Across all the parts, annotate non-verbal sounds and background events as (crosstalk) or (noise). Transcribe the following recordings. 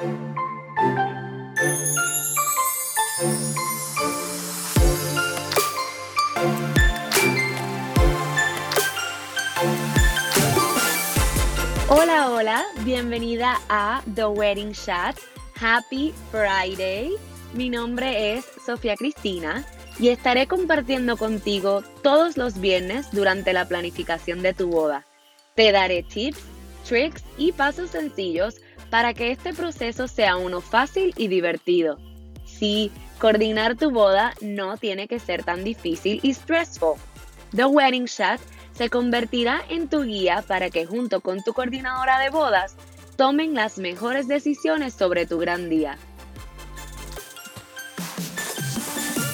Hola, hola, bienvenida a The Wedding Chat. Happy Friday. Mi nombre es Sofía Cristina y estaré compartiendo contigo todos los viernes durante la planificación de tu boda. Te daré tips, tricks y pasos sencillos para que este proceso sea uno fácil y divertido. Sí, coordinar tu boda no tiene que ser tan difícil y stressful. The Wedding Chat se convertirá en tu guía para que junto con tu coordinadora de bodas tomen las mejores decisiones sobre tu gran día.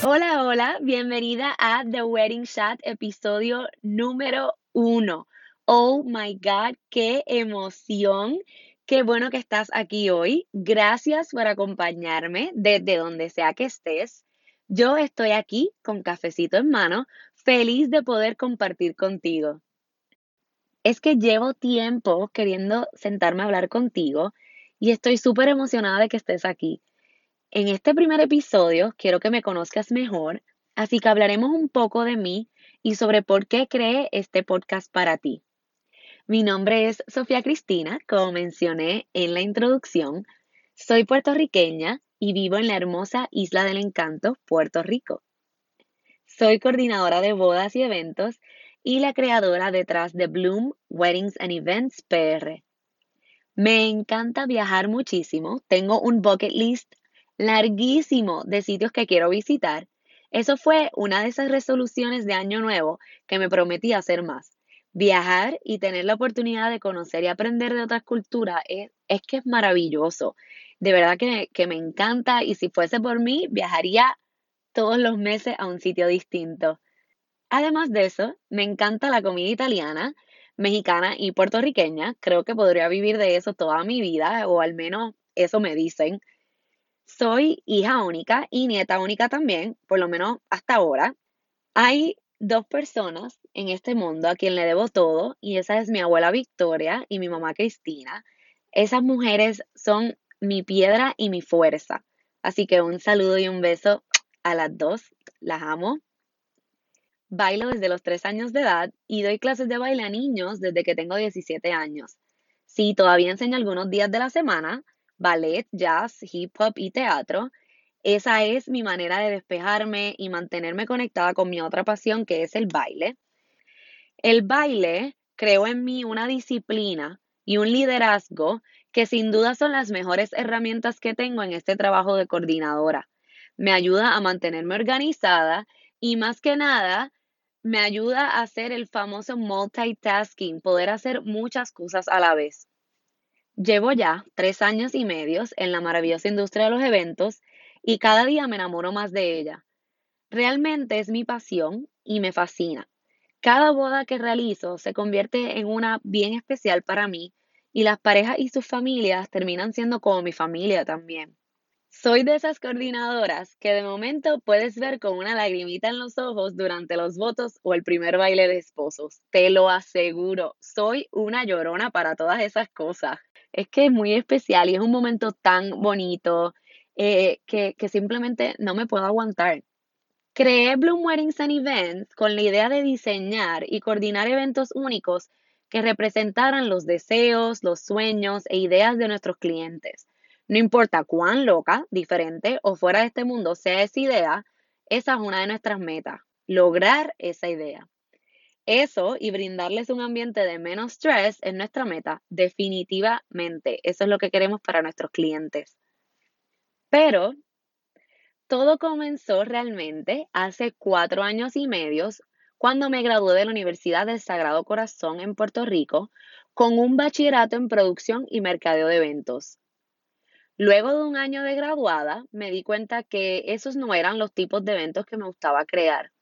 Hola, hola, bienvenida a The Wedding Chat, episodio número uno. Oh my God, qué emoción. Qué bueno que estás aquí hoy. Gracias por acompañarme desde donde sea que estés. Yo estoy aquí con cafecito en mano feliz de poder compartir contigo. Es que llevo tiempo queriendo sentarme a hablar contigo y estoy súper emocionada de que estés aquí. En este primer episodio quiero que me conozcas mejor, así que hablaremos un poco de mí y sobre por qué creé este podcast para ti. Mi nombre es Sofía Cristina, como mencioné en la introducción. Soy puertorriqueña y vivo en la hermosa Isla del Encanto, Puerto Rico. Soy coordinadora de bodas y eventos y la creadora detrás de Bloom Weddings and Events PR. Me encanta viajar muchísimo. Tengo un bucket list larguísimo de sitios que quiero visitar. Eso fue una de esas resoluciones de año nuevo que me prometí hacer más. Viajar y tener la oportunidad de conocer y aprender de otras culturas es, que es maravilloso. De verdad que, que me encanta y si fuese por mí, viajaría todos los meses a un sitio distinto. Además de eso, me encanta la comida italiana, mexicana y puertorriqueña. Creo que podría vivir de eso toda mi vida, o al menos eso me dicen. Soy hija única y nieta única también, por lo menos hasta ahora. Hay dos personas en este mundo a quien le debo todo, y esa es mi abuela Victoria y mi mamá Cristina. Esas mujeres son mi piedra y mi fuerza. Así que un saludo y un beso a las dos, las amo. Bailo desde los tres años de edad y doy clases de baile a niños desde que tengo 17 años. Sí, todavía enseño algunos días de la semana, ballet, jazz, hip hop y teatro. Esa es mi manera de despejarme y mantenerme conectada con mi otra pasión que es el baile. El baile creó en mí una disciplina y un liderazgo que sin duda son las mejores herramientas que tengo en este trabajo de coordinadora me ayuda a mantenerme organizada y más que nada me ayuda a hacer el famoso multitasking, poder hacer muchas cosas a la vez. Llevo ya tres años y medios en la maravillosa industria de los eventos y cada día me enamoro más de ella. Realmente es mi pasión y me fascina. Cada boda que realizo se convierte en una bien especial para mí y las parejas y sus familias terminan siendo como mi familia también. Soy de esas coordinadoras que de momento puedes ver con una lagrimita en los ojos durante los votos o el primer baile de esposos. Te lo aseguro, soy una llorona para todas esas cosas. Es que es muy especial y es un momento tan bonito eh, que, que simplemente no me puedo aguantar. Creé Bloom Weddings and Events con la idea de diseñar y coordinar eventos únicos que representaran los deseos, los sueños e ideas de nuestros clientes. No importa cuán loca, diferente o fuera de este mundo sea esa idea, esa es una de nuestras metas, lograr esa idea. Eso y brindarles un ambiente de menos stress es nuestra meta, definitivamente. Eso es lo que queremos para nuestros clientes. Pero todo comenzó realmente hace cuatro años y medio, cuando me gradué de la Universidad del Sagrado Corazón en Puerto Rico con un bachillerato en producción y mercadeo de eventos. Luego de un año de graduada, me di cuenta que esos no eran los tipos de eventos que me gustaba crear.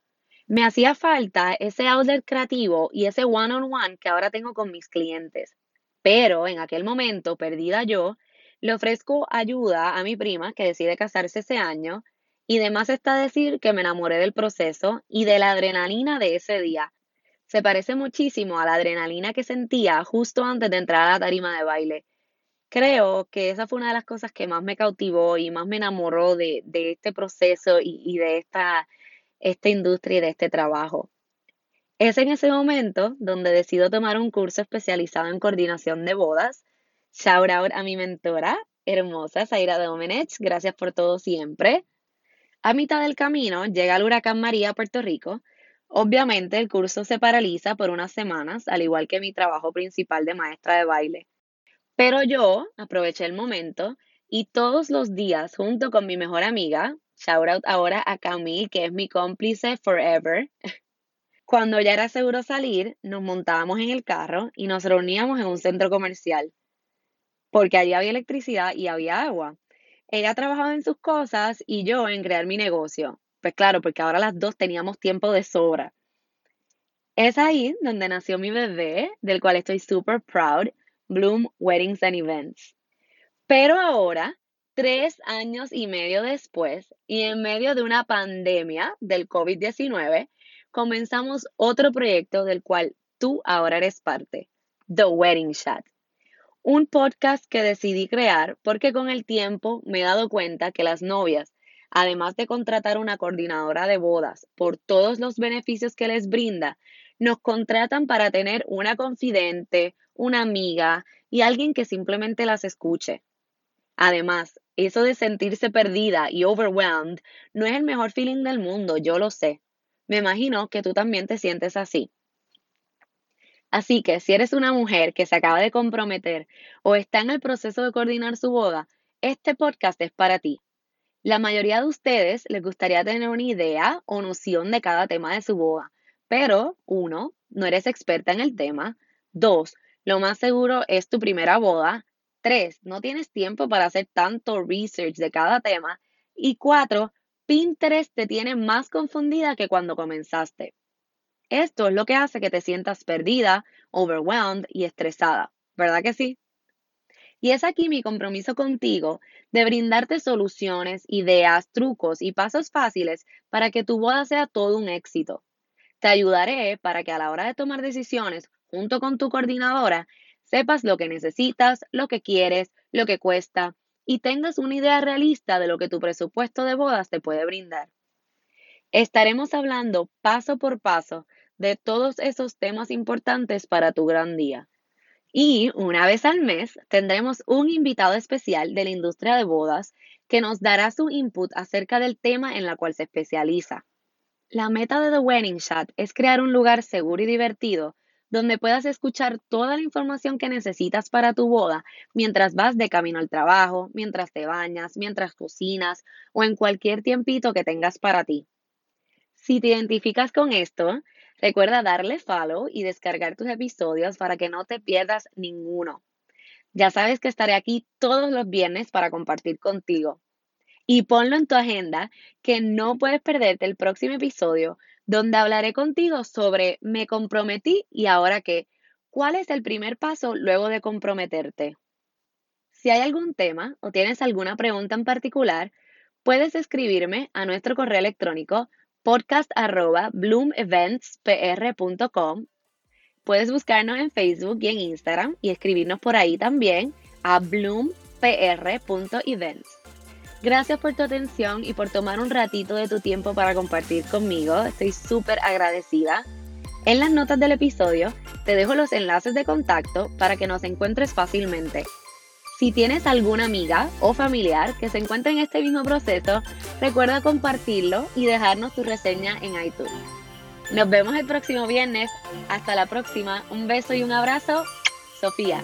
Me hacía falta ese outlet creativo y ese one-on-one que ahora tengo con mis clientes. Pero en aquel momento, perdida yo, le ofrezco ayuda a mi prima que decide casarse ese año y demás está decir que me enamoré del proceso y de la adrenalina de ese día. Se parece muchísimo a la adrenalina que sentía justo antes de entrar a la tarima de baile creo que esa fue una de las cosas que más me cautivó y más me enamoró de, este proceso y, de esta, esta industria y de este trabajo. Es en ese momento donde decido tomar un curso especializado en coordinación de bodas. Shout out a mi mentora, hermosa Zaira Domenech, gracias por todo siempre. A mitad del camino llega el huracán María a Puerto Rico. Obviamente el curso se paraliza por unas semanas, al igual que mi trabajo principal de maestra de baile. Pero yo aproveché el momento y todos los días, junto con mi mejor amiga, shout out ahora a Camille, que es mi cómplice forever, (laughs) cuando ya era seguro salir, nos montábamos en el carro y nos reuníamos en un centro comercial, porque allí había electricidad y había agua. Ella trabajaba en sus cosas y yo en crear mi negocio. Pues claro, porque ahora las dos teníamos tiempo de sobra. Es ahí donde nació mi bebé, del cual estoy super proud, Bloom Weddings and Events. Pero ahora, tres años y medio después, y en medio de una pandemia del COVID-19, comenzamos otro proyecto del cual tú ahora eres parte, The Wedding Chat. Un podcast que decidí crear porque con el tiempo me he dado cuenta que las novias, además de contratar una coordinadora de bodas por todos los beneficios que les brinda, nos contratan para tener una confidente, una amiga y alguien que simplemente las escuche. Además, eso de sentirse perdida y overwhelmed no es el mejor feeling del mundo, yo lo sé. Me imagino que tú también te sientes así. Así que si eres una mujer que se acaba de comprometer o está en el proceso de coordinar su boda, este podcast es para ti. La mayoría de ustedes les gustaría tener una idea o noción de cada tema de su boda, pero uno, no eres experta en el tema. Dos, lo más seguro es tu primera boda. Tres, no tienes tiempo para hacer tanto research de cada tema. Y cuatro, Pinterest te tiene más confundida que cuando comenzaste. Esto es lo que hace que te sientas perdida, overwhelmed y estresada, ¿verdad que sí? Y es aquí mi compromiso contigo de brindarte soluciones, ideas, trucos y pasos fáciles para que tu boda sea todo un éxito. Te ayudaré para que a la hora de tomar decisiones junto con tu coordinadora, sepas lo que necesitas, lo que quieres, lo que cuesta y tengas una idea realista de lo que tu presupuesto de bodas te puede brindar. Estaremos hablando paso por paso de todos esos temas importantes para tu gran día. Y una vez al mes tendremos un invitado especial de la industria de bodas que nos dará su input acerca del tema en la cual se especializa. La meta de The Wedding Chat es crear un lugar seguro y divertido donde puedas escuchar toda la información que necesitas para tu boda mientras vas de camino al trabajo, mientras te bañas, mientras cocinas o en cualquier tiempito que tengas para ti. Si te identificas con esto, recuerda darle follow y descargar tus episodios para que no te pierdas ninguno. Ya sabes que estaré aquí todos los viernes para compartir contigo. Y ponlo en tu agenda que no puedes perderte el próximo episodio donde hablaré contigo sobre me comprometí y ahora qué. ¿Cuál es el primer paso luego de comprometerte? Si hay algún tema o tienes alguna pregunta en particular, puedes escribirme a nuestro correo electrónico podcast.bloomeventspr.com. Puedes buscarnos en Facebook y en Instagram y escribirnos por ahí también a bloompr.events. Gracias por tu atención y por tomar un ratito de tu tiempo para compartir conmigo. Estoy súper agradecida. En las notas del episodio te dejo los enlaces de contacto para que nos encuentres fácilmente. Si tienes alguna amiga o familiar que se encuentre en este mismo proceso, recuerda compartirlo y dejarnos tu reseña en iTunes. Nos vemos el próximo viernes. Hasta la próxima. Un beso y un abrazo. Sofía.